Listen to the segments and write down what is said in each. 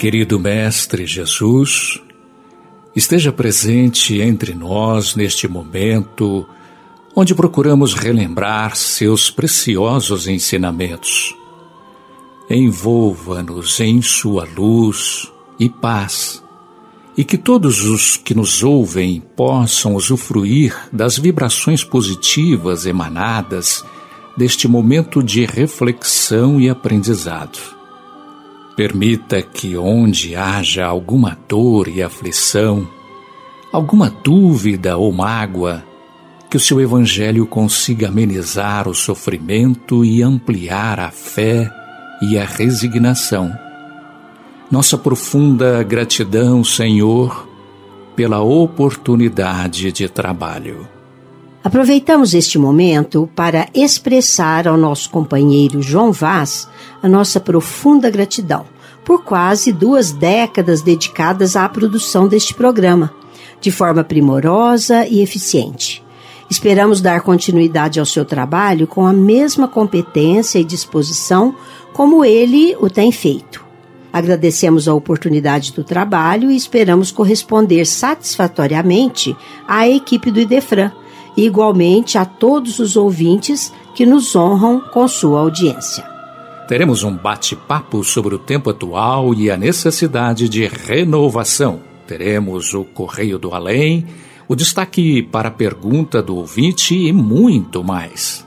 Querido Mestre Jesus, esteja presente entre nós neste momento onde procuramos relembrar seus preciosos ensinamentos. Envolva-nos em sua luz e paz, e que todos os que nos ouvem possam usufruir das vibrações positivas emanadas deste momento de reflexão e aprendizado. Permita que onde haja alguma dor e aflição, alguma dúvida ou mágoa, que o seu Evangelho consiga amenizar o sofrimento e ampliar a fé e a resignação. Nossa profunda gratidão, Senhor, pela oportunidade de trabalho. Aproveitamos este momento para expressar ao nosso companheiro João Vaz a nossa profunda gratidão por quase duas décadas dedicadas à produção deste programa, de forma primorosa e eficiente. Esperamos dar continuidade ao seu trabalho com a mesma competência e disposição como ele o tem feito. Agradecemos a oportunidade do trabalho e esperamos corresponder satisfatoriamente à equipe do Idefran igualmente a todos os ouvintes que nos honram com sua audiência. Teremos um bate-papo sobre o tempo atual e a necessidade de renovação. Teremos o Correio do Além, o destaque para a pergunta do ouvinte e muito mais.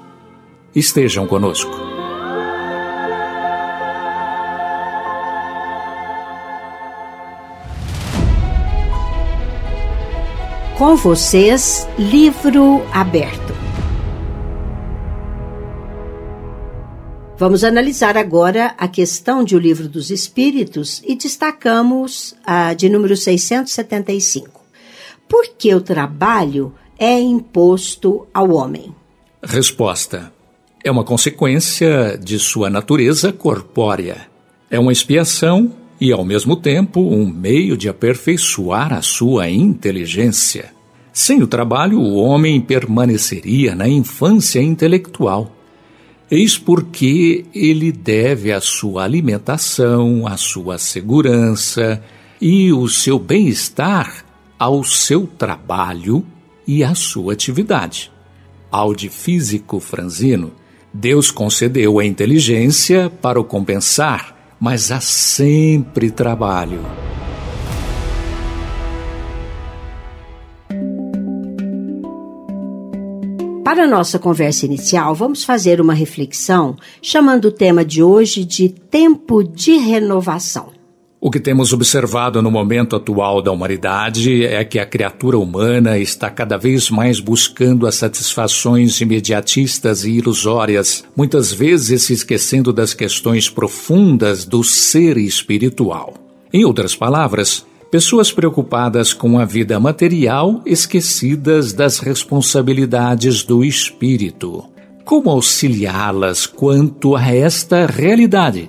Estejam conosco. Com vocês, livro aberto. Vamos analisar agora a questão de O Livro dos Espíritos e destacamos a de número 675. Por que o trabalho é imposto ao homem? Resposta: É uma consequência de sua natureza corpórea. É uma expiação e, ao mesmo tempo, um meio de aperfeiçoar a sua inteligência. Sem o trabalho, o homem permaneceria na infância intelectual. Eis porque ele deve a sua alimentação, a sua segurança e o seu bem-estar ao seu trabalho e à sua atividade. Ao de físico franzino, Deus concedeu a inteligência para o compensar mas há sempre trabalho. Para a nossa conversa inicial, vamos fazer uma reflexão chamando o tema de hoje de tempo de renovação. O que temos observado no momento atual da humanidade é que a criatura humana está cada vez mais buscando as satisfações imediatistas e ilusórias, muitas vezes se esquecendo das questões profundas do ser espiritual. Em outras palavras, pessoas preocupadas com a vida material esquecidas das responsabilidades do espírito. Como auxiliá-las quanto a esta realidade?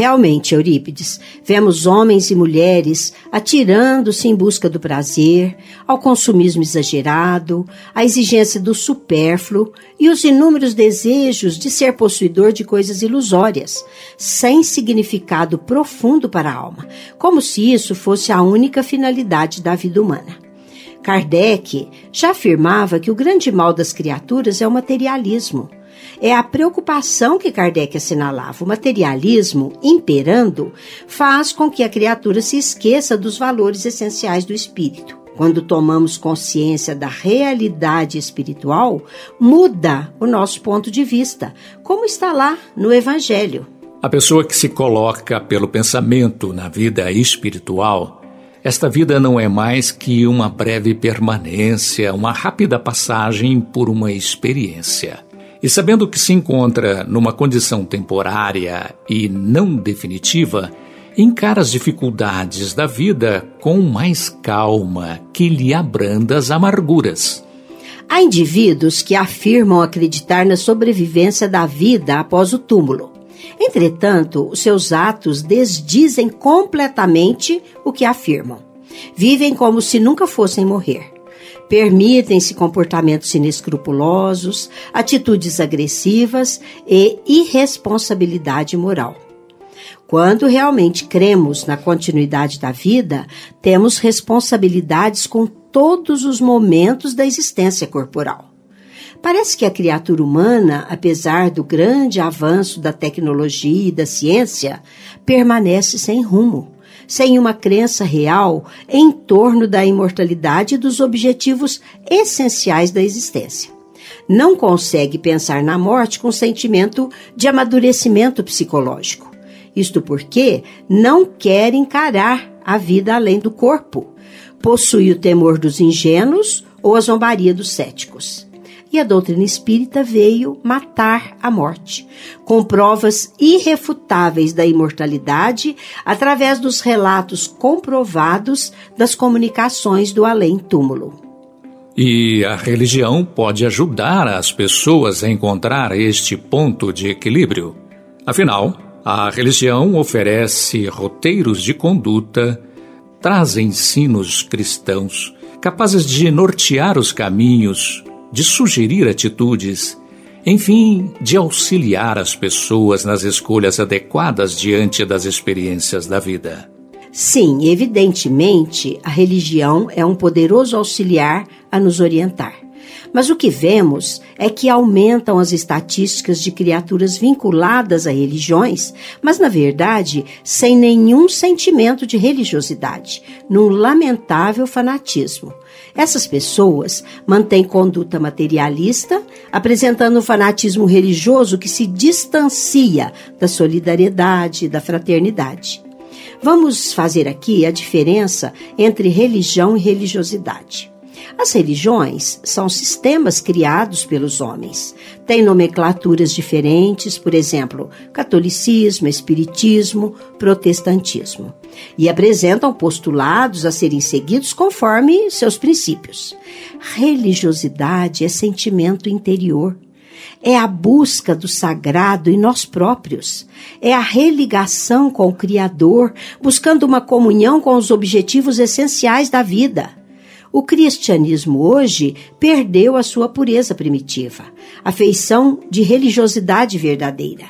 Realmente, Eurípides, vemos homens e mulheres atirando-se em busca do prazer, ao consumismo exagerado, à exigência do supérfluo e os inúmeros desejos de ser possuidor de coisas ilusórias, sem significado profundo para a alma, como se isso fosse a única finalidade da vida humana. Kardec já afirmava que o grande mal das criaturas é o materialismo é a preocupação que Kardec assinalava. O materialismo, imperando, faz com que a criatura se esqueça dos valores essenciais do espírito. Quando tomamos consciência da realidade espiritual, muda o nosso ponto de vista, como está lá no Evangelho. A pessoa que se coloca pelo pensamento na vida espiritual esta vida não é mais que uma breve permanência, uma rápida passagem por uma experiência. E sabendo que se encontra numa condição temporária e não definitiva, encara as dificuldades da vida com mais calma que lhe abranda as amarguras. Há indivíduos que afirmam acreditar na sobrevivência da vida após o túmulo. Entretanto, os seus atos desdizem completamente o que afirmam. Vivem como se nunca fossem morrer. Permitem-se comportamentos inescrupulosos, atitudes agressivas e irresponsabilidade moral. Quando realmente cremos na continuidade da vida, temos responsabilidades com todos os momentos da existência corporal. Parece que a criatura humana, apesar do grande avanço da tecnologia e da ciência, permanece sem rumo, sem uma crença real em torno da imortalidade e dos objetivos essenciais da existência. Não consegue pensar na morte com sentimento de amadurecimento psicológico isto porque não quer encarar a vida além do corpo. Possui o temor dos ingênuos ou a zombaria dos céticos. E a doutrina espírita veio matar a morte, com provas irrefutáveis da imortalidade através dos relatos comprovados das comunicações do além-túmulo. E a religião pode ajudar as pessoas a encontrar este ponto de equilíbrio. Afinal, a religião oferece roteiros de conduta, traz ensinos cristãos capazes de nortear os caminhos, de sugerir atitudes, enfim, de auxiliar as pessoas nas escolhas adequadas diante das experiências da vida. Sim, evidentemente, a religião é um poderoso auxiliar a nos orientar. Mas o que vemos é que aumentam as estatísticas de criaturas vinculadas a religiões, mas na verdade sem nenhum sentimento de religiosidade, num lamentável fanatismo. Essas pessoas mantêm conduta materialista, apresentando um fanatismo religioso que se distancia da solidariedade e da fraternidade. Vamos fazer aqui a diferença entre religião e religiosidade. As religiões são sistemas criados pelos homens. Têm nomenclaturas diferentes, por exemplo, catolicismo, espiritismo, protestantismo, e apresentam postulados a serem seguidos conforme seus princípios. Religiosidade é sentimento interior é a busca do sagrado em nós próprios, é a religação com o Criador, buscando uma comunhão com os objetivos essenciais da vida. O cristianismo hoje perdeu a sua pureza primitiva, a feição de religiosidade verdadeira.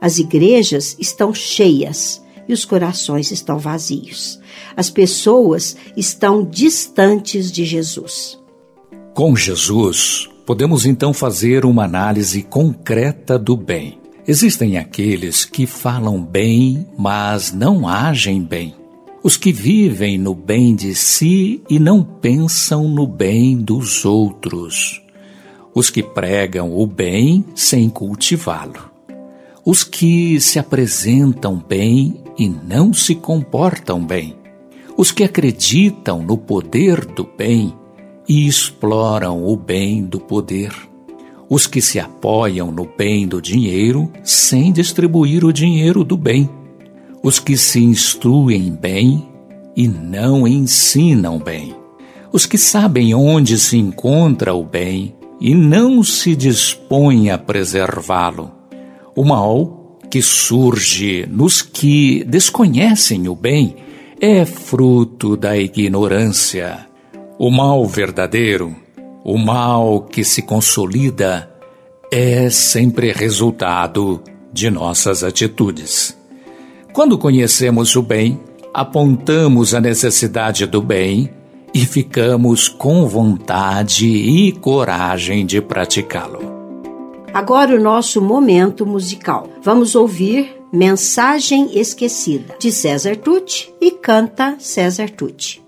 As igrejas estão cheias e os corações estão vazios. As pessoas estão distantes de Jesus. Com Jesus, podemos então fazer uma análise concreta do bem. Existem aqueles que falam bem, mas não agem bem os que vivem no bem de si e não pensam no bem dos outros, os que pregam o bem sem cultivá-lo, os que se apresentam bem e não se comportam bem, os que acreditam no poder do bem e exploram o bem do poder, os que se apoiam no bem do dinheiro sem distribuir o dinheiro do bem os que se instruem bem e não ensinam bem, os que sabem onde se encontra o bem e não se dispõem a preservá-lo, o mal que surge nos que desconhecem o bem é fruto da ignorância. O mal verdadeiro, o mal que se consolida, é sempre resultado de nossas atitudes. Quando conhecemos o bem, apontamos a necessidade do bem e ficamos com vontade e coragem de praticá-lo. Agora o nosso momento musical. Vamos ouvir Mensagem Esquecida, de César Tucci e canta César Tucci.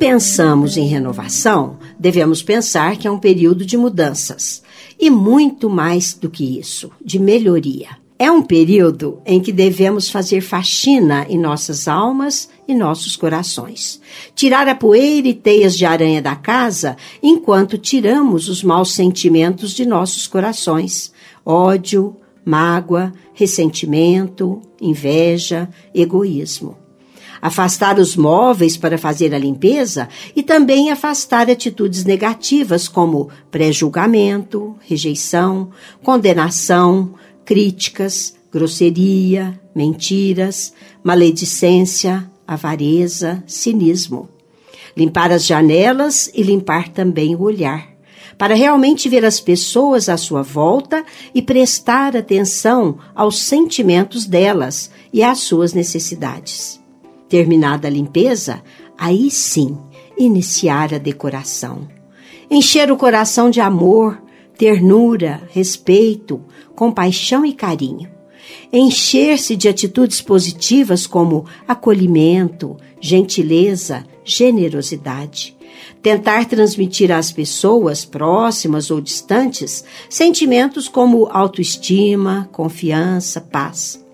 Pensamos em renovação, devemos pensar que é um período de mudanças e muito mais do que isso, de melhoria. É um período em que devemos fazer faxina em nossas almas e nossos corações. Tirar a poeira e teias de aranha da casa enquanto tiramos os maus sentimentos de nossos corações. Ódio, mágoa, ressentimento, inveja, egoísmo afastar os móveis para fazer a limpeza e também afastar atitudes negativas como pré-julgamento, rejeição, condenação, críticas, grosseria, mentiras, maledicência, avareza, cinismo. Limpar as janelas e limpar também o olhar, para realmente ver as pessoas à sua volta e prestar atenção aos sentimentos delas e às suas necessidades. Terminada a limpeza, aí sim iniciar a decoração. Encher o coração de amor, ternura, respeito, compaixão e carinho. Encher-se de atitudes positivas como acolhimento, gentileza, generosidade. Tentar transmitir às pessoas próximas ou distantes sentimentos como autoestima, confiança, paz.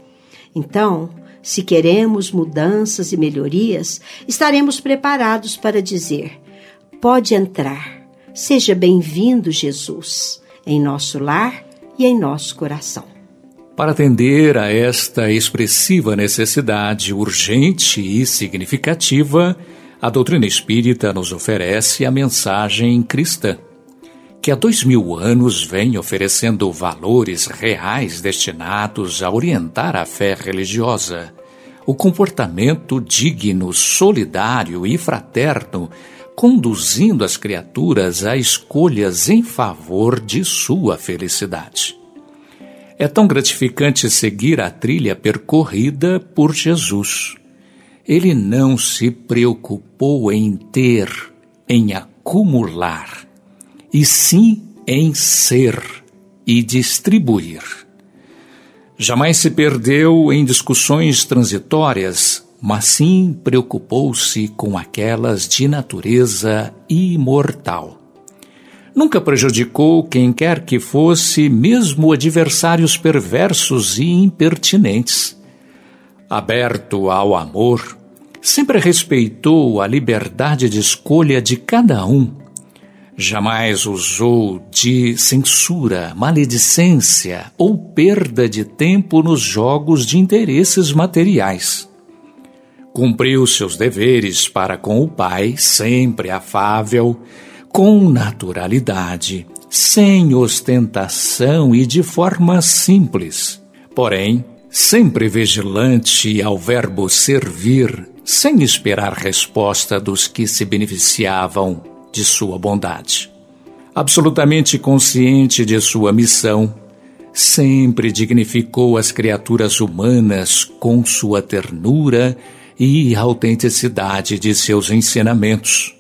Então, se queremos mudanças e melhorias, estaremos preparados para dizer: pode entrar, seja bem-vindo, Jesus, em nosso lar e em nosso coração. Para atender a esta expressiva necessidade urgente e significativa, a doutrina espírita nos oferece a mensagem cristã, que há dois mil anos vem oferecendo valores reais destinados a orientar a fé religiosa, o comportamento digno, solidário e fraterno, conduzindo as criaturas a escolhas em favor de sua felicidade. É tão gratificante seguir a trilha percorrida por Jesus. Ele não se preocupou em ter, em acumular, e sim em ser e distribuir. Jamais se perdeu em discussões transitórias, mas sim preocupou-se com aquelas de natureza imortal. Nunca prejudicou quem quer que fosse, mesmo adversários perversos e impertinentes. Aberto ao amor, sempre respeitou a liberdade de escolha de cada um. Jamais usou de censura, maledicência ou perda de tempo nos jogos de interesses materiais. Cumpriu seus deveres para com o pai, sempre afável, com naturalidade, sem ostentação e de forma simples. Porém, sempre vigilante ao verbo servir, sem esperar resposta dos que se beneficiavam de sua bondade. Absolutamente consciente de sua missão, sempre dignificou as criaturas humanas com sua ternura e autenticidade de seus ensinamentos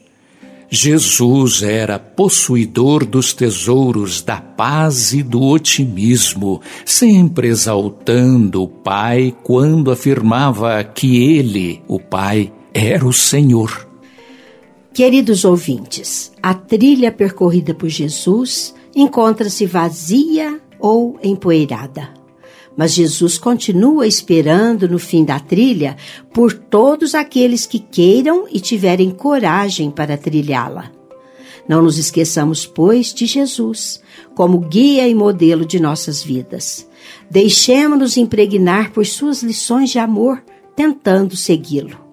Jesus era possuidor dos tesouros da paz e do otimismo, sempre exaltando o Pai quando afirmava que ele, o Pai, era o Senhor. Queridos ouvintes, a trilha percorrida por Jesus encontra-se vazia ou empoeirada. Mas Jesus continua esperando no fim da trilha por todos aqueles que queiram e tiverem coragem para trilhá-la. Não nos esqueçamos, pois, de Jesus como guia e modelo de nossas vidas. Deixemos-nos impregnar por suas lições de amor, tentando segui-lo.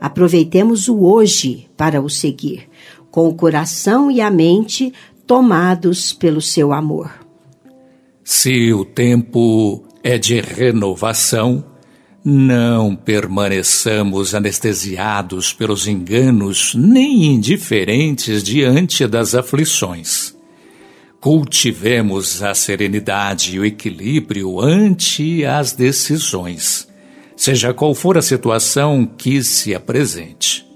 Aproveitemos o hoje para o seguir, com o coração e a mente tomados pelo seu amor. Se o tempo é de renovação, não permaneçamos anestesiados pelos enganos nem indiferentes diante das aflições. Cultivemos a serenidade e o equilíbrio ante as decisões, seja qual for a situação que se apresente.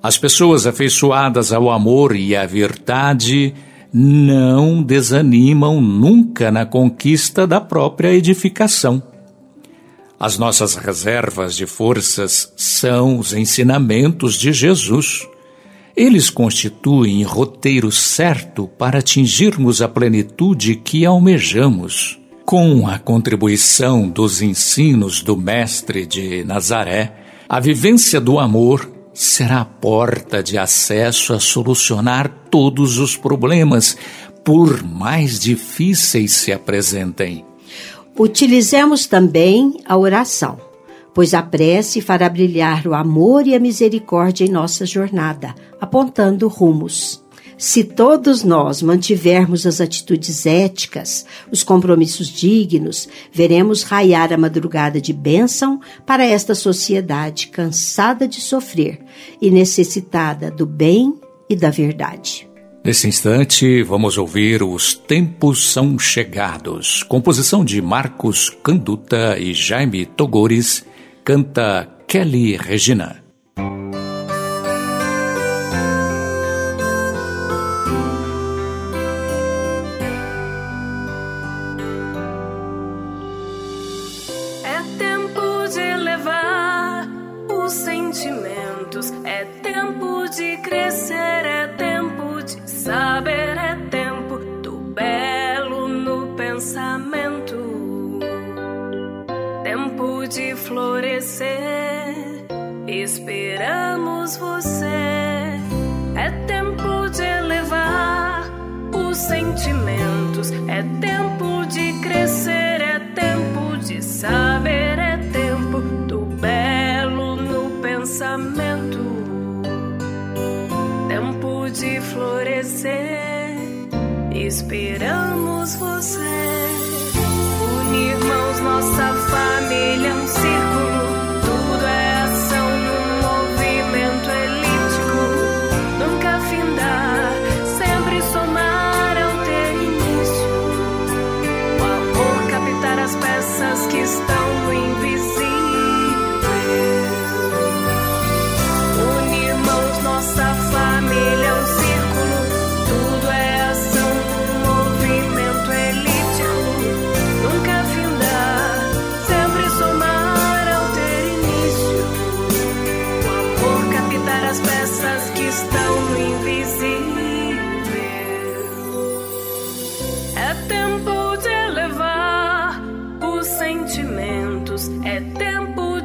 As pessoas afeiçoadas ao amor e à verdade não desanimam nunca na conquista da própria edificação. As nossas reservas de forças são os ensinamentos de Jesus. Eles constituem roteiro certo para atingirmos a plenitude que almejamos. Com a contribuição dos ensinos do Mestre de Nazaré, a vivência do amor será a porta de acesso a solucionar todos os problemas, por mais difíceis se apresentem. Utilizemos também a oração, pois a prece fará brilhar o amor e a misericórdia em nossa jornada, apontando rumos. Se todos nós mantivermos as atitudes éticas, os compromissos dignos, veremos raiar a madrugada de bênção para esta sociedade cansada de sofrer e necessitada do bem e da verdade. Nesse instante, vamos ouvir Os Tempos São Chegados, composição de Marcos Canduta e Jaime Togores, canta Kelly Regina. Esperamos você. Unir mãos, nossa família, um círculo.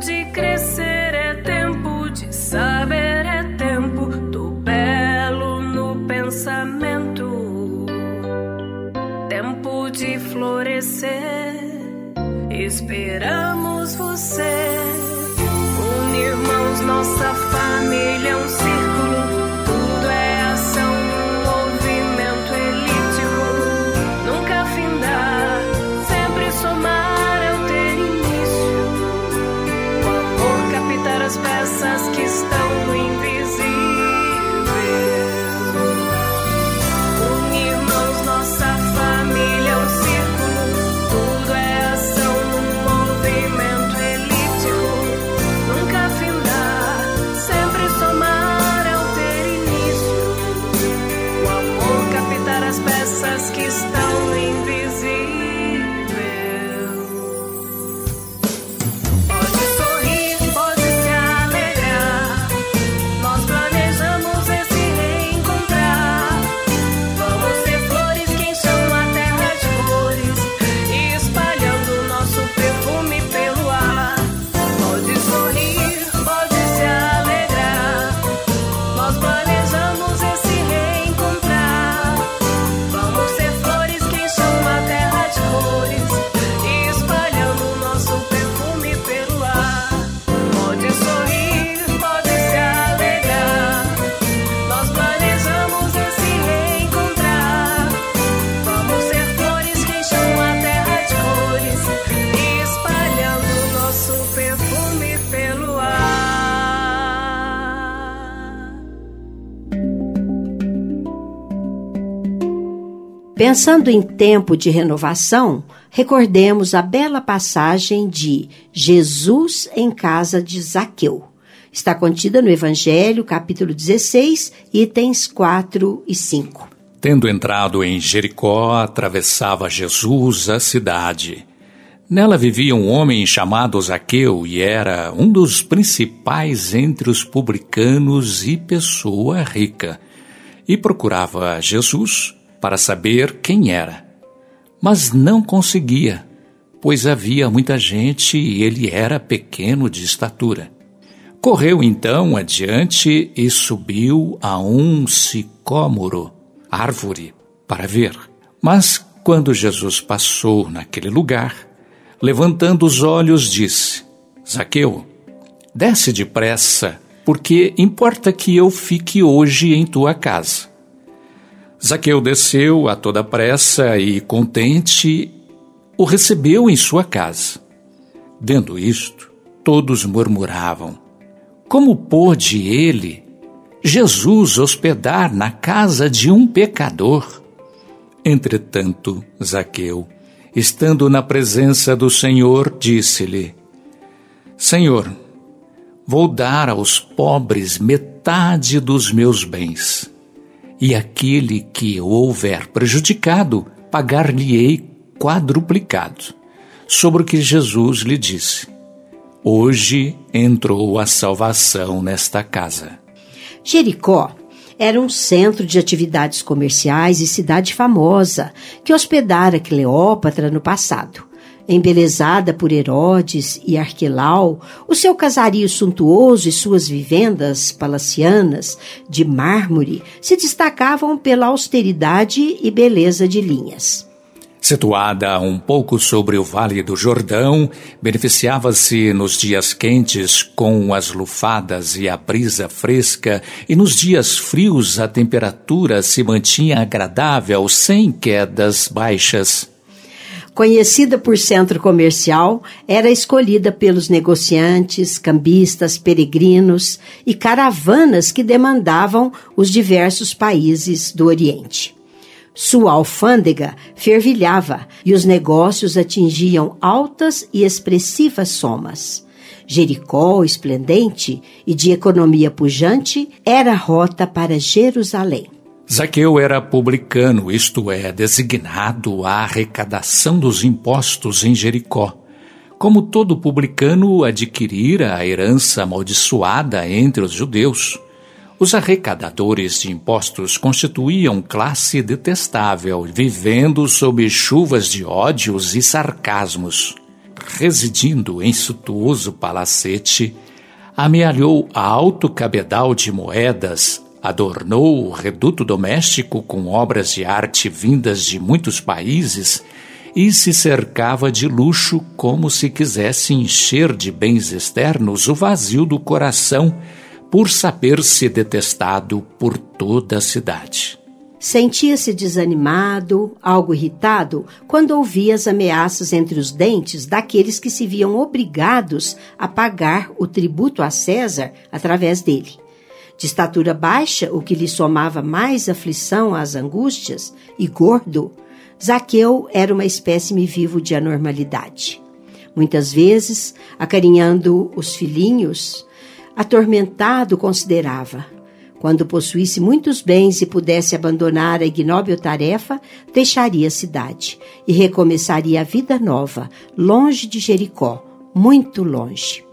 de crescer, é tempo de saber, é tempo do belo no pensamento, tempo de florescer. Esperamos você, Unirmos nossa família, um ser. Pensando em tempo de renovação, recordemos a bela passagem de Jesus em casa de Zaqueu. Está contida no Evangelho, capítulo 16, itens 4 e 5. Tendo entrado em Jericó, atravessava Jesus a cidade. Nela vivia um homem chamado Zaqueu e era um dos principais entre os publicanos e pessoa rica. E procurava Jesus para saber quem era. Mas não conseguia, pois havia muita gente e ele era pequeno de estatura. Correu então adiante e subiu a um sicômoro, árvore, para ver. Mas quando Jesus passou naquele lugar, levantando os olhos, disse: Zaqueu, desce depressa, porque importa que eu fique hoje em tua casa. Zaqueu desceu a toda pressa e, contente, o recebeu em sua casa. Vendo isto, todos murmuravam: Como pôde ele, Jesus, hospedar na casa de um pecador? Entretanto, Zaqueu, estando na presença do Senhor, disse-lhe: Senhor, vou dar aos pobres metade dos meus bens e aquele que o houver prejudicado, pagar-lhe-ei quadruplicado. Sobre o que Jesus lhe disse: Hoje entrou a salvação nesta casa. Jericó era um centro de atividades comerciais e cidade famosa que hospedara Cleópatra no passado. Embelezada por Herodes e Arquelau, o seu casario suntuoso e suas vivendas palacianas de mármore se destacavam pela austeridade e beleza de linhas. Situada um pouco sobre o Vale do Jordão, beneficiava-se nos dias quentes com as lufadas e a brisa fresca, e nos dias frios a temperatura se mantinha agradável sem quedas baixas. Conhecida por centro comercial, era escolhida pelos negociantes, cambistas, peregrinos e caravanas que demandavam os diversos países do Oriente. Sua alfândega fervilhava e os negócios atingiam altas e expressivas somas. Jericó, esplendente e de economia pujante, era rota para Jerusalém. Zaqueu era publicano, isto é, designado à arrecadação dos impostos em Jericó. Como todo publicano adquirira a herança amaldiçoada entre os judeus, os arrecadadores de impostos constituíam classe detestável, vivendo sob chuvas de ódios e sarcasmos. Residindo em suntuoso palacete, amealhou alto cabedal de moedas adornou o reduto doméstico com obras de arte vindas de muitos países e se cercava de luxo como se quisesse encher de bens externos o vazio do coração por saber-se detestado por toda a cidade. Sentia-se desanimado, algo irritado, quando ouvia as ameaças entre os dentes daqueles que se viam obrigados a pagar o tributo a César através dele. De estatura baixa, o que lhe somava mais aflição às angústias, e gordo, Zaqueu era uma espécime vivo de anormalidade. Muitas vezes, acarinhando os filhinhos, atormentado considerava: quando possuísse muitos bens e pudesse abandonar a ignóbil tarefa, deixaria a cidade e recomeçaria a vida nova, longe de Jericó, muito longe.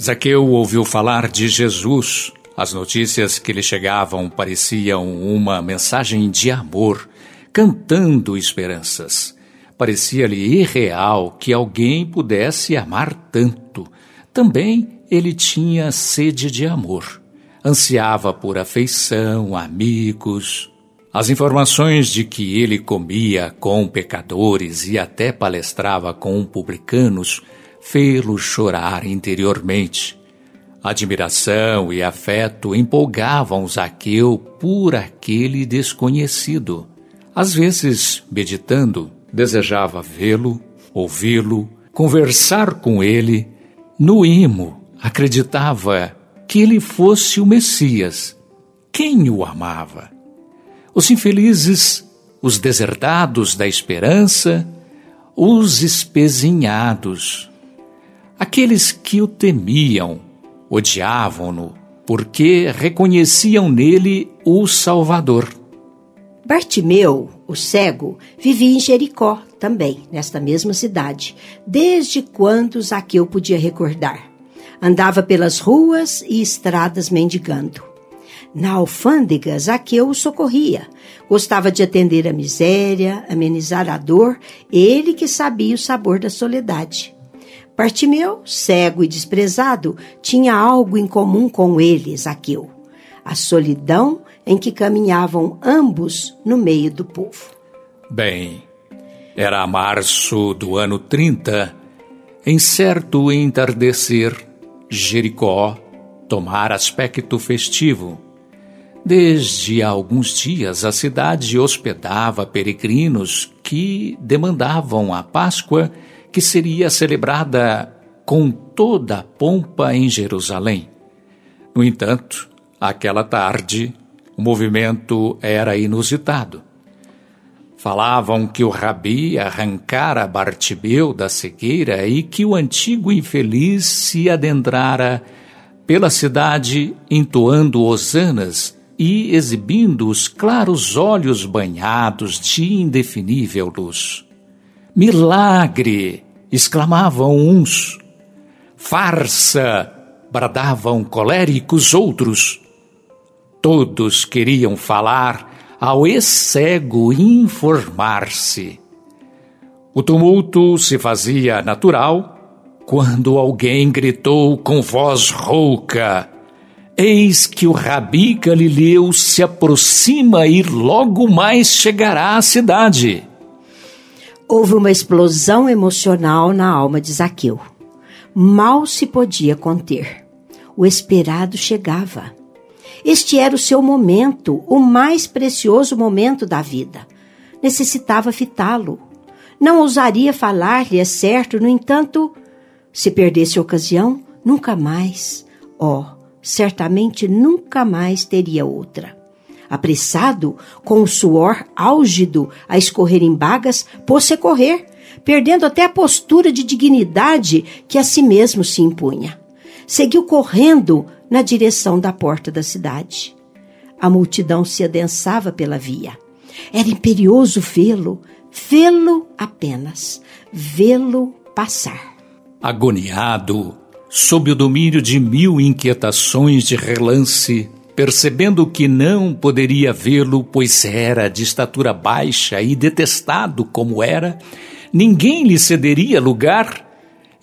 Zaqueu ouviu falar de Jesus. As notícias que lhe chegavam pareciam uma mensagem de amor, cantando esperanças. Parecia-lhe irreal que alguém pudesse amar tanto. Também ele tinha sede de amor. Ansiava por afeição, amigos. As informações de que ele comia com pecadores e até palestrava com publicanos fê-lo chorar interiormente. Admiração e afeto empolgavam Zaqueu por aquele desconhecido. Às vezes, meditando, desejava vê-lo, ouvi-lo, conversar com ele. No imo, acreditava que ele fosse o Messias. Quem o amava? Os infelizes, os deserdados da esperança, os espezinhados, aqueles que o temiam, odiavam-no, porque reconheciam nele o Salvador. Bartimeu, o cego, vivia em Jericó também, nesta mesma cidade, desde quando Zaqueu podia recordar. Andava pelas ruas e estradas mendigando. Na alfândega, Zaqueu o socorria. Gostava de atender a miséria, amenizar a dor, ele que sabia o sabor da soledade. Bartimeu, cego e desprezado, tinha algo em comum com ele, Zaqueu: a solidão em que caminhavam ambos no meio do povo. Bem, era março do ano 30, em certo entardecer, Jericó tomara aspecto festivo. Desde alguns dias a cidade hospedava peregrinos que demandavam a Páscoa que seria celebrada com toda a pompa em Jerusalém. No entanto, aquela tarde, o movimento era inusitado. Falavam que o rabi arrancara Bartibeu da cegueira e que o antigo infeliz se adentrara pela cidade entoando hosanas e exibindo os claros olhos banhados de indefinível luz. Milagre! exclamavam uns. Farsa! bradavam coléricos outros. Todos queriam falar ao ex-cego informar-se. O tumulto se fazia natural quando alguém gritou com voz rouca: Eis que o rabi Galileu se aproxima e logo mais chegará à cidade. Houve uma explosão emocional na alma de Zaqueu. Mal se podia conter. O esperado chegava. Este era o seu momento, o mais precioso momento da vida. Necessitava fitá-lo. Não ousaria falar-lhe, é certo, no entanto, se perdesse a ocasião, nunca mais, oh, certamente nunca mais teria outra. Apressado, com o suor álgido a escorrer em bagas, pôs-se a correr, perdendo até a postura de dignidade que a si mesmo se impunha. Seguiu correndo, na direção da porta da cidade. A multidão se adensava pela via. Era imperioso vê-lo, vê-lo apenas, vê-lo passar. Agoniado, sob o domínio de mil inquietações de relance, percebendo que não poderia vê-lo, pois era de estatura baixa e detestado como era, ninguém lhe cederia lugar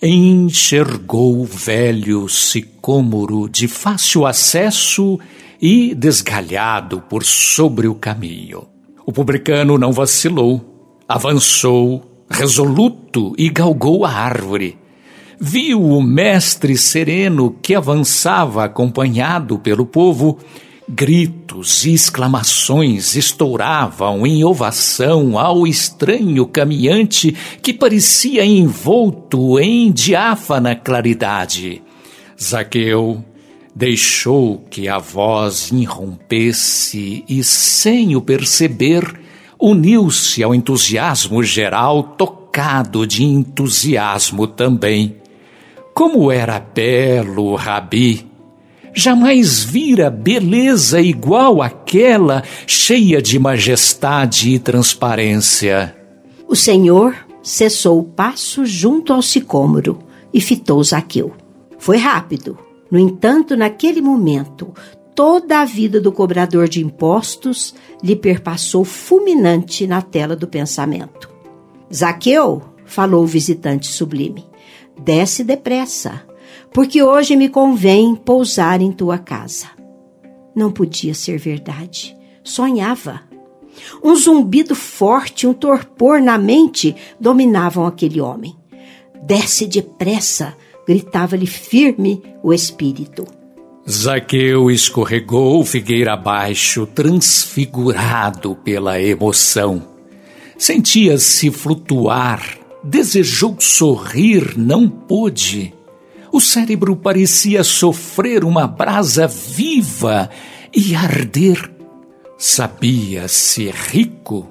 enxergou o velho sicômoro de fácil acesso e desgalhado por sobre o caminho. O publicano não vacilou, avançou, resoluto, e galgou a árvore. Viu o mestre sereno que avançava acompanhado pelo povo Gritos e exclamações estouravam em ovação ao estranho caminhante que parecia envolto em diáfana claridade. Zaqueu deixou que a voz irrompesse e, sem o perceber, uniu-se ao entusiasmo geral, tocado de entusiasmo também. Como era belo, Rabi! jamais vira beleza igual àquela, cheia de majestade e transparência. O Senhor cessou o passo junto ao sicômoro e fitou Zaqueu. Foi rápido. No entanto, naquele momento, toda a vida do cobrador de impostos lhe perpassou fulminante na tela do pensamento. Zaqueu, falou o visitante sublime, desce depressa porque hoje me convém pousar em tua casa. Não podia ser verdade. Sonhava. Um zumbido forte, um torpor na mente dominavam aquele homem. Desce depressa, gritava-lhe firme o espírito. Zaqueu escorregou figueira abaixo, transfigurado pela emoção. Sentia-se flutuar, desejou sorrir, não pôde. O cérebro parecia sofrer uma brasa viva e arder. Sabia-se rico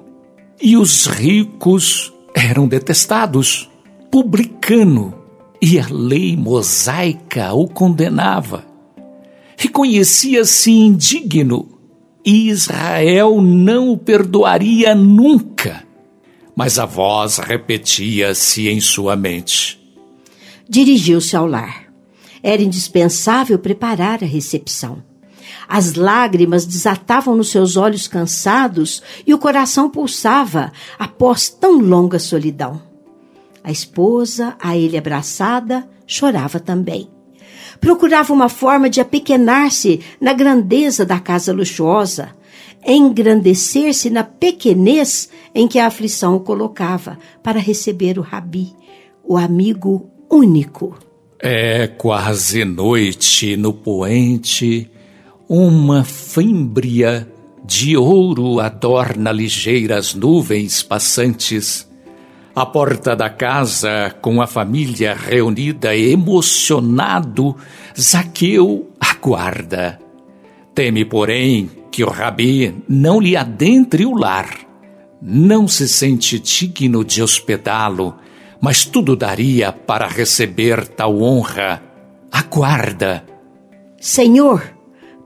e os ricos eram detestados. Publicano e a lei mosaica o condenava. Reconhecia-se indigno e Israel não o perdoaria nunca. Mas a voz repetia-se em sua mente dirigiu-se ao lar. Era indispensável preparar a recepção. As lágrimas desatavam nos seus olhos cansados e o coração pulsava após tão longa solidão. A esposa, a ele abraçada, chorava também. Procurava uma forma de apequenar-se na grandeza da casa luxuosa, engrandecer-se na pequenez em que a aflição o colocava para receber o rabi, o amigo único. É quase noite no poente, uma fímbria de ouro adorna ligeiras nuvens passantes. A porta da casa, com a família reunida, emocionado, Zaqueu aguarda. Teme, porém, que o rabi não lhe adentre o lar. Não se sente digno de hospedá-lo mas tudo daria para receber tal honra. Aguarda. Senhor,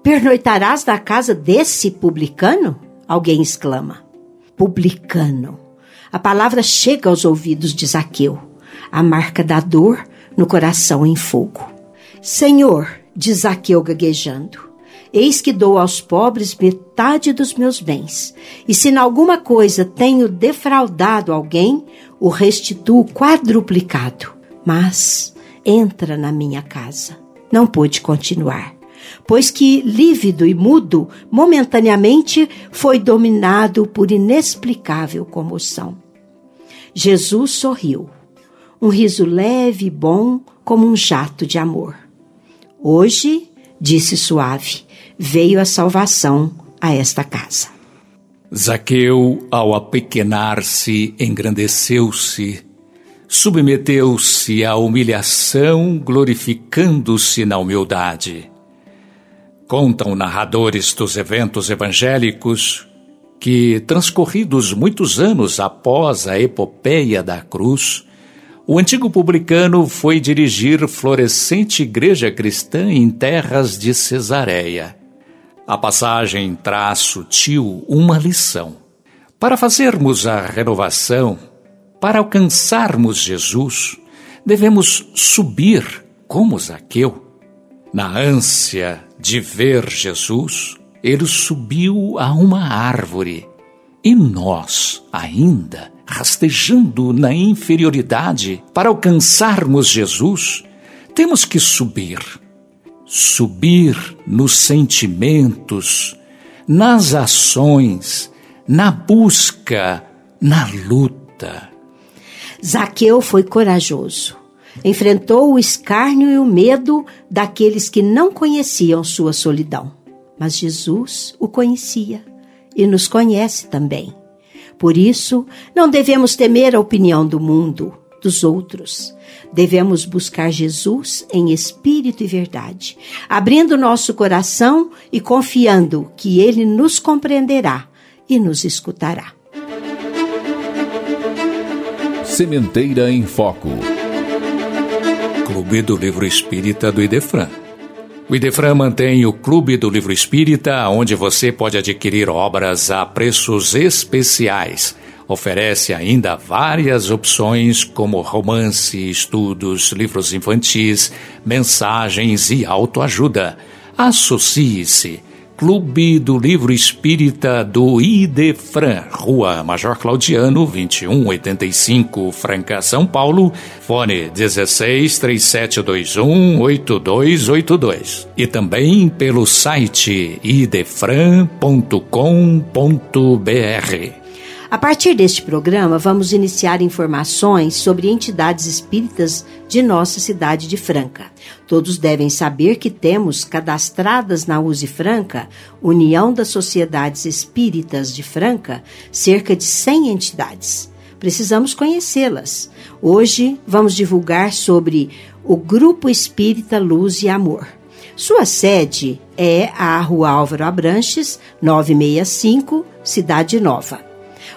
pernoitarás na casa desse publicano? Alguém exclama. Publicano. A palavra chega aos ouvidos de Zaqueu, a marca da dor no coração em fogo. Senhor, diz Zaqueu gaguejando, Eis que dou aos pobres metade dos meus bens. E se em alguma coisa tenho defraudado alguém, o restituo quadruplicado. Mas entra na minha casa. Não pôde continuar, pois que, lívido e mudo, momentaneamente foi dominado por inexplicável comoção. Jesus sorriu, um riso leve e bom como um jato de amor. Hoje, disse suave, veio a salvação a esta casa. Zaqueu, ao apequenar-se, engrandeceu-se, submeteu-se à humilhação, glorificando-se na humildade. Contam narradores dos eventos evangélicos que, transcorridos muitos anos após a epopeia da cruz, o antigo publicano foi dirigir florescente igreja cristã em terras de Cesareia. A passagem traz sutil uma lição. Para fazermos a renovação, para alcançarmos Jesus, devemos subir como Zaqueu. Na ânsia de ver Jesus, ele subiu a uma árvore. E nós, ainda, rastejando na inferioridade, para alcançarmos Jesus, temos que subir subir nos sentimentos, nas ações, na busca, na luta. Zaqueu foi corajoso. Enfrentou o escárnio e o medo daqueles que não conheciam sua solidão. Mas Jesus o conhecia e nos conhece também. Por isso, não devemos temer a opinião do mundo, dos outros. Devemos buscar Jesus em espírito e verdade, abrindo nosso coração e confiando que Ele nos compreenderá e nos escutará. Sementeira em Foco. Clube do Livro Espírita do Idefran. O Idefran mantém o Clube do Livro Espírita, onde você pode adquirir obras a preços especiais. Oferece ainda várias opções, como romance, estudos, livros infantis, mensagens e autoajuda. Associe-se. Clube do Livro Espírita do Idefran, Rua Major Claudiano, 2185, Franca, São Paulo, fone 16 3721 8282. E também pelo site idefran.com.br. A partir deste programa, vamos iniciar informações sobre entidades espíritas de nossa cidade de Franca. Todos devem saber que temos cadastradas na USE Franca, União das Sociedades Espíritas de Franca, cerca de 100 entidades. Precisamos conhecê-las. Hoje vamos divulgar sobre o Grupo Espírita Luz e Amor. Sua sede é a Rua Álvaro Abranches, 965, Cidade Nova.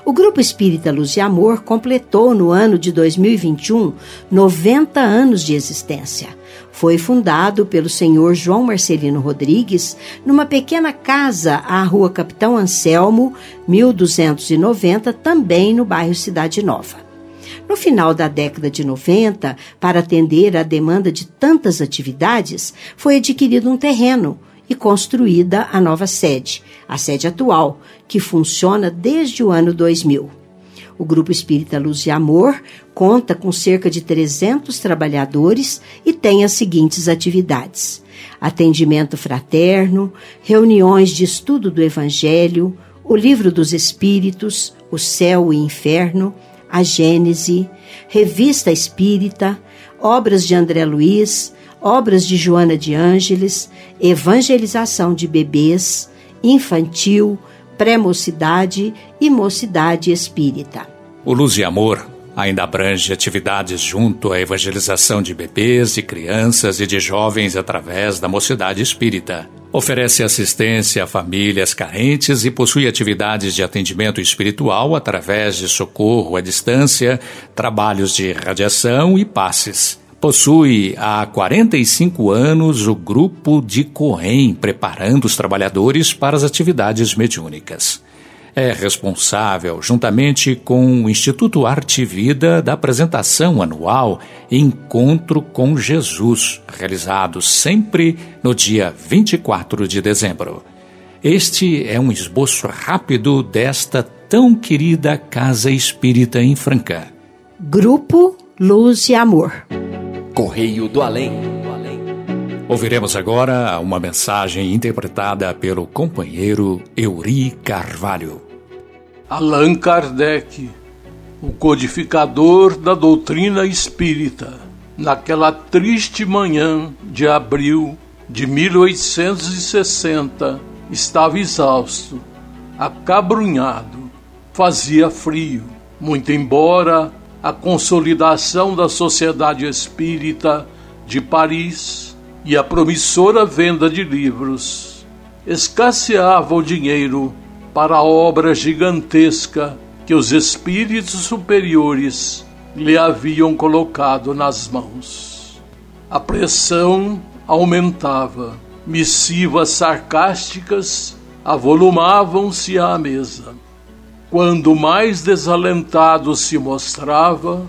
O Grupo Espírita Luz e Amor completou no ano de 2021 90 anos de existência. Foi fundado pelo senhor João Marcelino Rodrigues numa pequena casa à Rua Capitão Anselmo, 1290, também no bairro Cidade Nova. No final da década de 90, para atender à demanda de tantas atividades, foi adquirido um terreno e construída a nova sede, a sede atual, que funciona desde o ano 2000. O Grupo Espírita Luz e Amor conta com cerca de 300 trabalhadores e tem as seguintes atividades: atendimento fraterno, reuniões de estudo do Evangelho, o Livro dos Espíritos, o Céu e Inferno, a Gênese, Revista Espírita, obras de André Luiz, obras de Joana de Ângeles, evangelização de bebês, infantil, pré-mocidade e mocidade espírita. O Luz e Amor ainda abrange atividades junto à evangelização de bebês, de crianças e de jovens através da mocidade espírita. Oferece assistência a famílias carentes e possui atividades de atendimento espiritual através de socorro à distância, trabalhos de radiação e passes. Possui há 45 anos o grupo de Coen, preparando os trabalhadores para as atividades mediúnicas. É responsável, juntamente com o Instituto Arte e Vida, da apresentação anual Encontro com Jesus, realizado sempre no dia 24 de dezembro. Este é um esboço rápido desta tão querida Casa Espírita em Franca. Grupo Luz e Amor. Correio do Além. Ouviremos agora uma mensagem interpretada pelo companheiro Euri Carvalho. Allan Kardec, o codificador da doutrina espírita, naquela triste manhã de abril de 1860, estava exausto, acabrunhado, fazia frio, muito embora a consolidação da Sociedade Espírita de Paris e a promissora venda de livros. Escasseava o dinheiro para a obra gigantesca que os espíritos superiores lhe haviam colocado nas mãos. A pressão aumentava, missivas sarcásticas avolumavam-se à mesa. Quando mais desalentado se mostrava,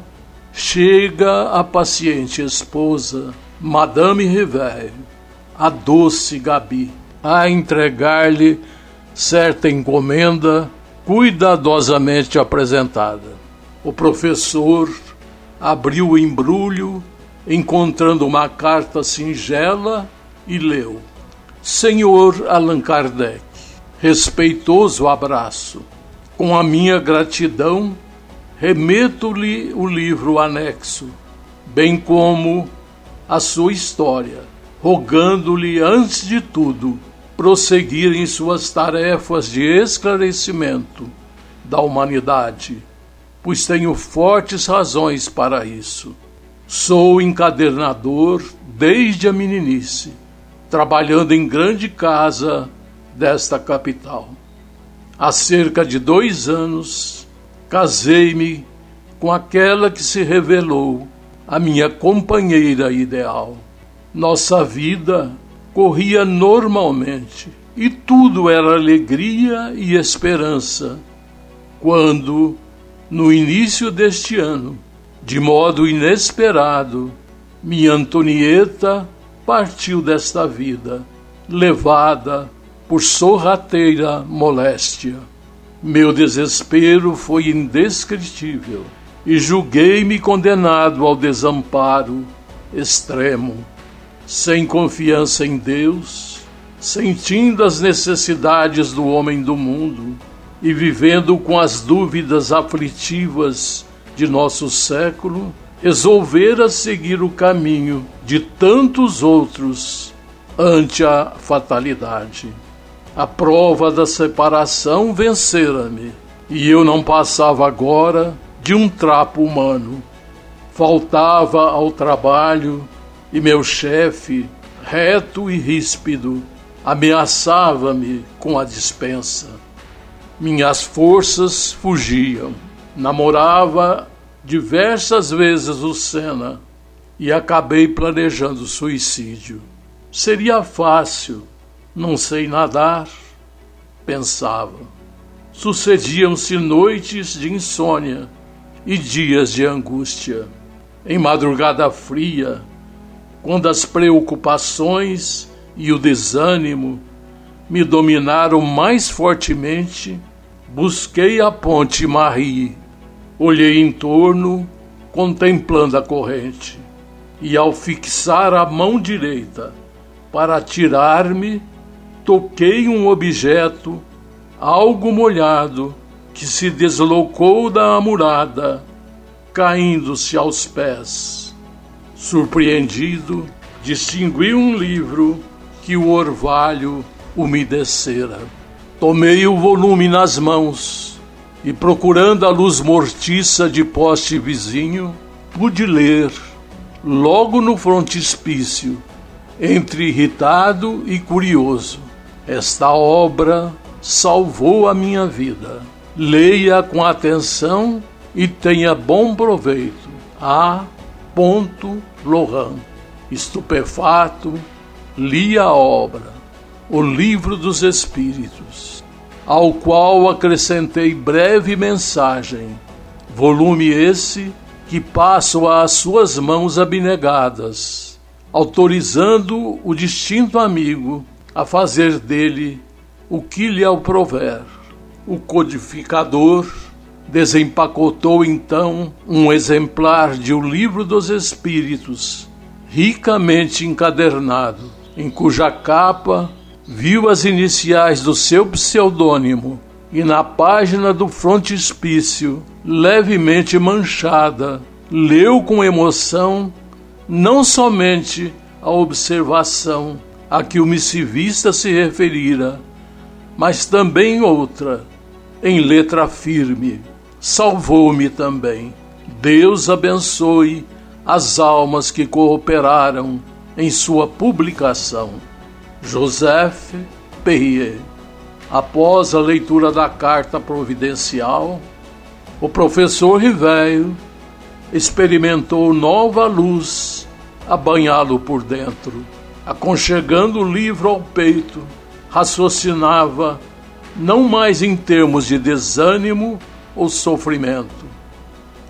chega a paciente esposa, Madame Rivet, a doce Gabi, a entregar-lhe certa encomenda cuidadosamente apresentada. O professor abriu o embrulho, encontrando uma carta singela e leu: Senhor Allan Kardec, respeitoso abraço. Com a minha gratidão, remeto-lhe o livro anexo, bem como a sua história, rogando-lhe, antes de tudo, prosseguir em suas tarefas de esclarecimento da humanidade, pois tenho fortes razões para isso. Sou encadernador desde a meninice, trabalhando em grande casa desta capital. Há cerca de dois anos, casei-me com aquela que se revelou a minha companheira ideal. Nossa vida corria normalmente e tudo era alegria e esperança. Quando, no início deste ano, de modo inesperado, minha Antonieta partiu desta vida, levada por sorrateira moléstia. Meu desespero foi indescritível e julguei-me condenado ao desamparo extremo. Sem confiança em Deus, sentindo as necessidades do homem do mundo e vivendo com as dúvidas aflitivas de nosso século, resolvera seguir o caminho de tantos outros ante a fatalidade. A prova da separação vencera-me, e eu não passava agora de um trapo humano. Faltava ao trabalho e meu chefe, reto e ríspido, ameaçava-me com a dispensa. Minhas forças fugiam. Namorava diversas vezes o Senna e acabei planejando suicídio. Seria fácil, não sei nadar, pensava. Sucediam-se noites de insônia e dias de angústia. Em madrugada fria, quando as preocupações e o desânimo me dominaram mais fortemente, busquei a ponte Marie. Olhei em torno, contemplando a corrente, e ao fixar a mão direita para atirar-me, toquei um objeto, algo molhado, que se deslocou da amurada, caindo-se aos pés. Surpreendido, distingui um livro que o orvalho umedecera. Tomei o volume nas mãos e, procurando a luz mortiça de poste vizinho, pude ler, logo no frontispício, entre irritado e curioso. Esta obra salvou a minha vida. Leia com atenção e tenha bom proveito. A. Lohan. Estupefato, li a obra, o Livro dos Espíritos, ao qual acrescentei breve mensagem, volume esse que passo às suas mãos abnegadas, autorizando o distinto amigo a fazer dele o que lhe aprouver. O codificador desempacotou então um exemplar de O Livro dos Espíritos, ricamente encadernado, em cuja capa viu as iniciais do seu pseudônimo e na página do frontispício, levemente manchada, leu com emoção não somente a observação a que o missivista se referira, mas também outra, em letra firme. Salvou-me também. Deus abençoe as almas que cooperaram em sua publicação. Joseph Perrier. Após a leitura da carta providencial, o professor Rivello experimentou nova luz a banhá-lo por dentro. Aconchegando o livro ao peito, raciocinava não mais em termos de desânimo ou sofrimento,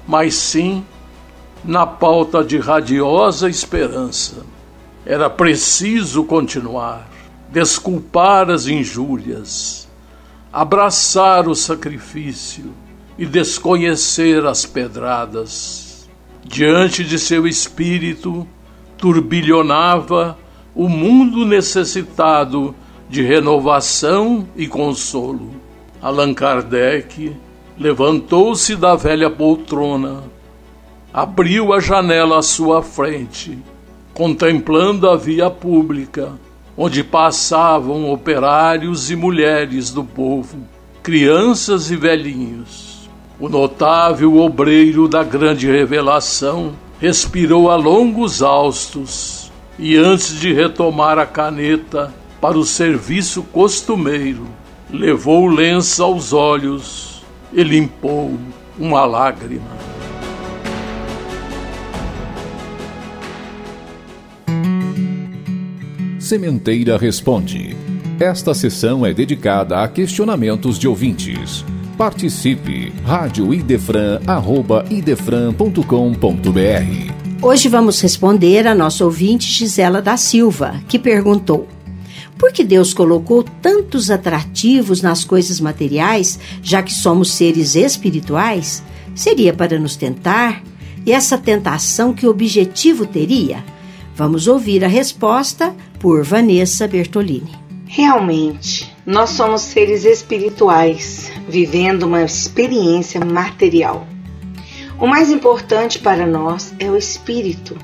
mas sim na pauta de radiosa esperança. Era preciso continuar, desculpar as injúrias, abraçar o sacrifício e desconhecer as pedradas. Diante de seu espírito turbilhonava o mundo necessitado de renovação e consolo. Allan Kardec levantou-se da velha poltrona, abriu a janela à sua frente, contemplando a via pública, onde passavam operários e mulheres do povo, crianças e velhinhos. O notável obreiro da grande revelação respirou a longos haustos e, antes de retomar a caneta para o serviço costumeiro, levou o lenço aos olhos e limpou uma lágrima. Sementeira Responde. Esta sessão é dedicada a questionamentos de ouvintes. Participe! Rádio Idefran, Hoje vamos responder a nossa ouvinte Gisela da Silva, que perguntou: Por que Deus colocou tantos atrativos nas coisas materiais, já que somos seres espirituais? Seria para nos tentar? E essa tentação, que objetivo teria? Vamos ouvir a resposta por Vanessa Bertolini. Realmente, nós somos seres espirituais, vivendo uma experiência material. O mais importante para nós é o espírito.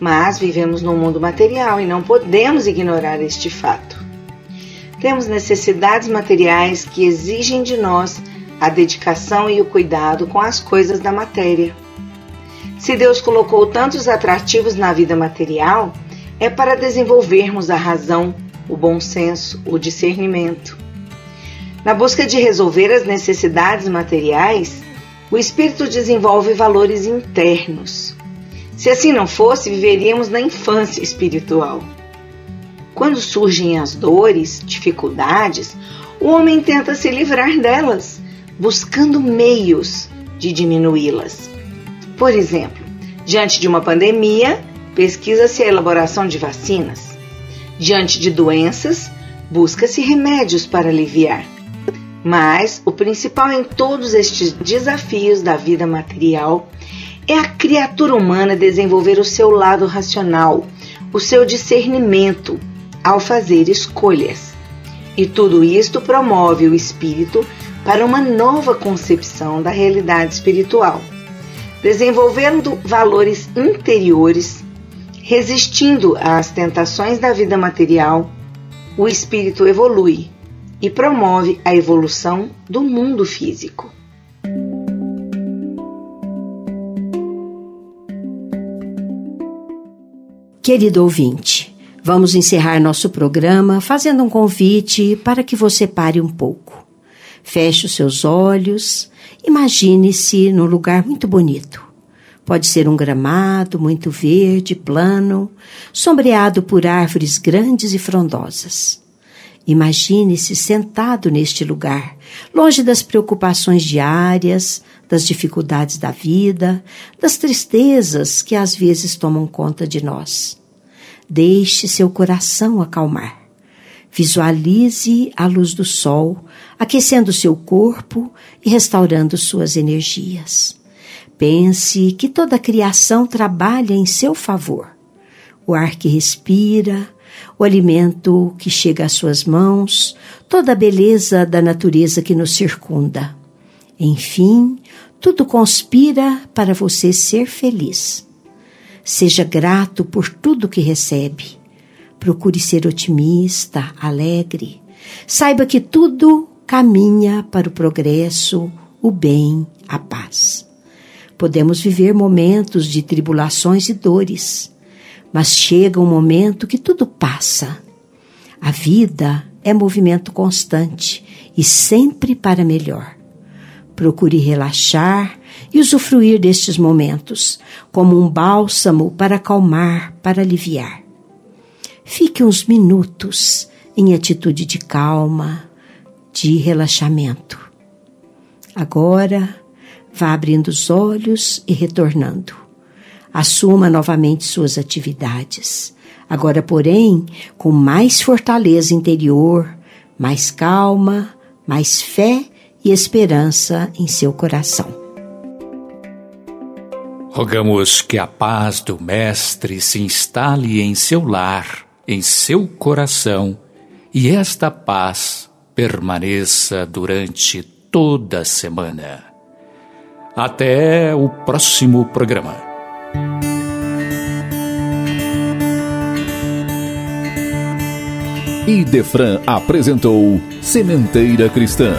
Mas vivemos no mundo material e não podemos ignorar este fato. Temos necessidades materiais que exigem de nós a dedicação e o cuidado com as coisas da matéria. Se Deus colocou tantos atrativos na vida material, é para desenvolvermos a razão, o bom senso, o discernimento. Na busca de resolver as necessidades materiais, o espírito desenvolve valores internos. Se assim não fosse, viveríamos na infância espiritual. Quando surgem as dores, dificuldades, o homem tenta se livrar delas, buscando meios de diminuí-las. Por exemplo, diante de uma pandemia, pesquisa-se a elaboração de vacinas. Diante de doenças, busca-se remédios para aliviar. Mas o principal em todos estes desafios da vida material é a criatura humana desenvolver o seu lado racional, o seu discernimento ao fazer escolhas. E tudo isto promove o espírito para uma nova concepção da realidade espiritual, desenvolvendo valores interiores Resistindo às tentações da vida material, o espírito evolui e promove a evolução do mundo físico. Querido ouvinte, vamos encerrar nosso programa fazendo um convite para que você pare um pouco. Feche os seus olhos, imagine-se num lugar muito bonito Pode ser um gramado muito verde, plano, sombreado por árvores grandes e frondosas. Imagine-se sentado neste lugar, longe das preocupações diárias, das dificuldades da vida, das tristezas que às vezes tomam conta de nós. Deixe seu coração acalmar. Visualize a luz do sol aquecendo seu corpo e restaurando suas energias. Pense que toda a criação trabalha em seu favor. O ar que respira, o alimento que chega às suas mãos, toda a beleza da natureza que nos circunda. Enfim, tudo conspira para você ser feliz. Seja grato por tudo que recebe. Procure ser otimista, alegre. Saiba que tudo caminha para o progresso, o bem, a paz. Podemos viver momentos de tribulações e dores, mas chega um momento que tudo passa. A vida é movimento constante e sempre para melhor. Procure relaxar e usufruir destes momentos como um bálsamo para acalmar, para aliviar. Fique uns minutos em atitude de calma, de relaxamento. Agora, Vá abrindo os olhos e retornando. Assuma novamente suas atividades. Agora, porém, com mais fortaleza interior, mais calma, mais fé e esperança em seu coração. Rogamos que a paz do Mestre se instale em seu lar em seu coração e esta paz permaneça durante toda a semana. Até o próximo programa. Idefran apresentou Sementeira Cristã.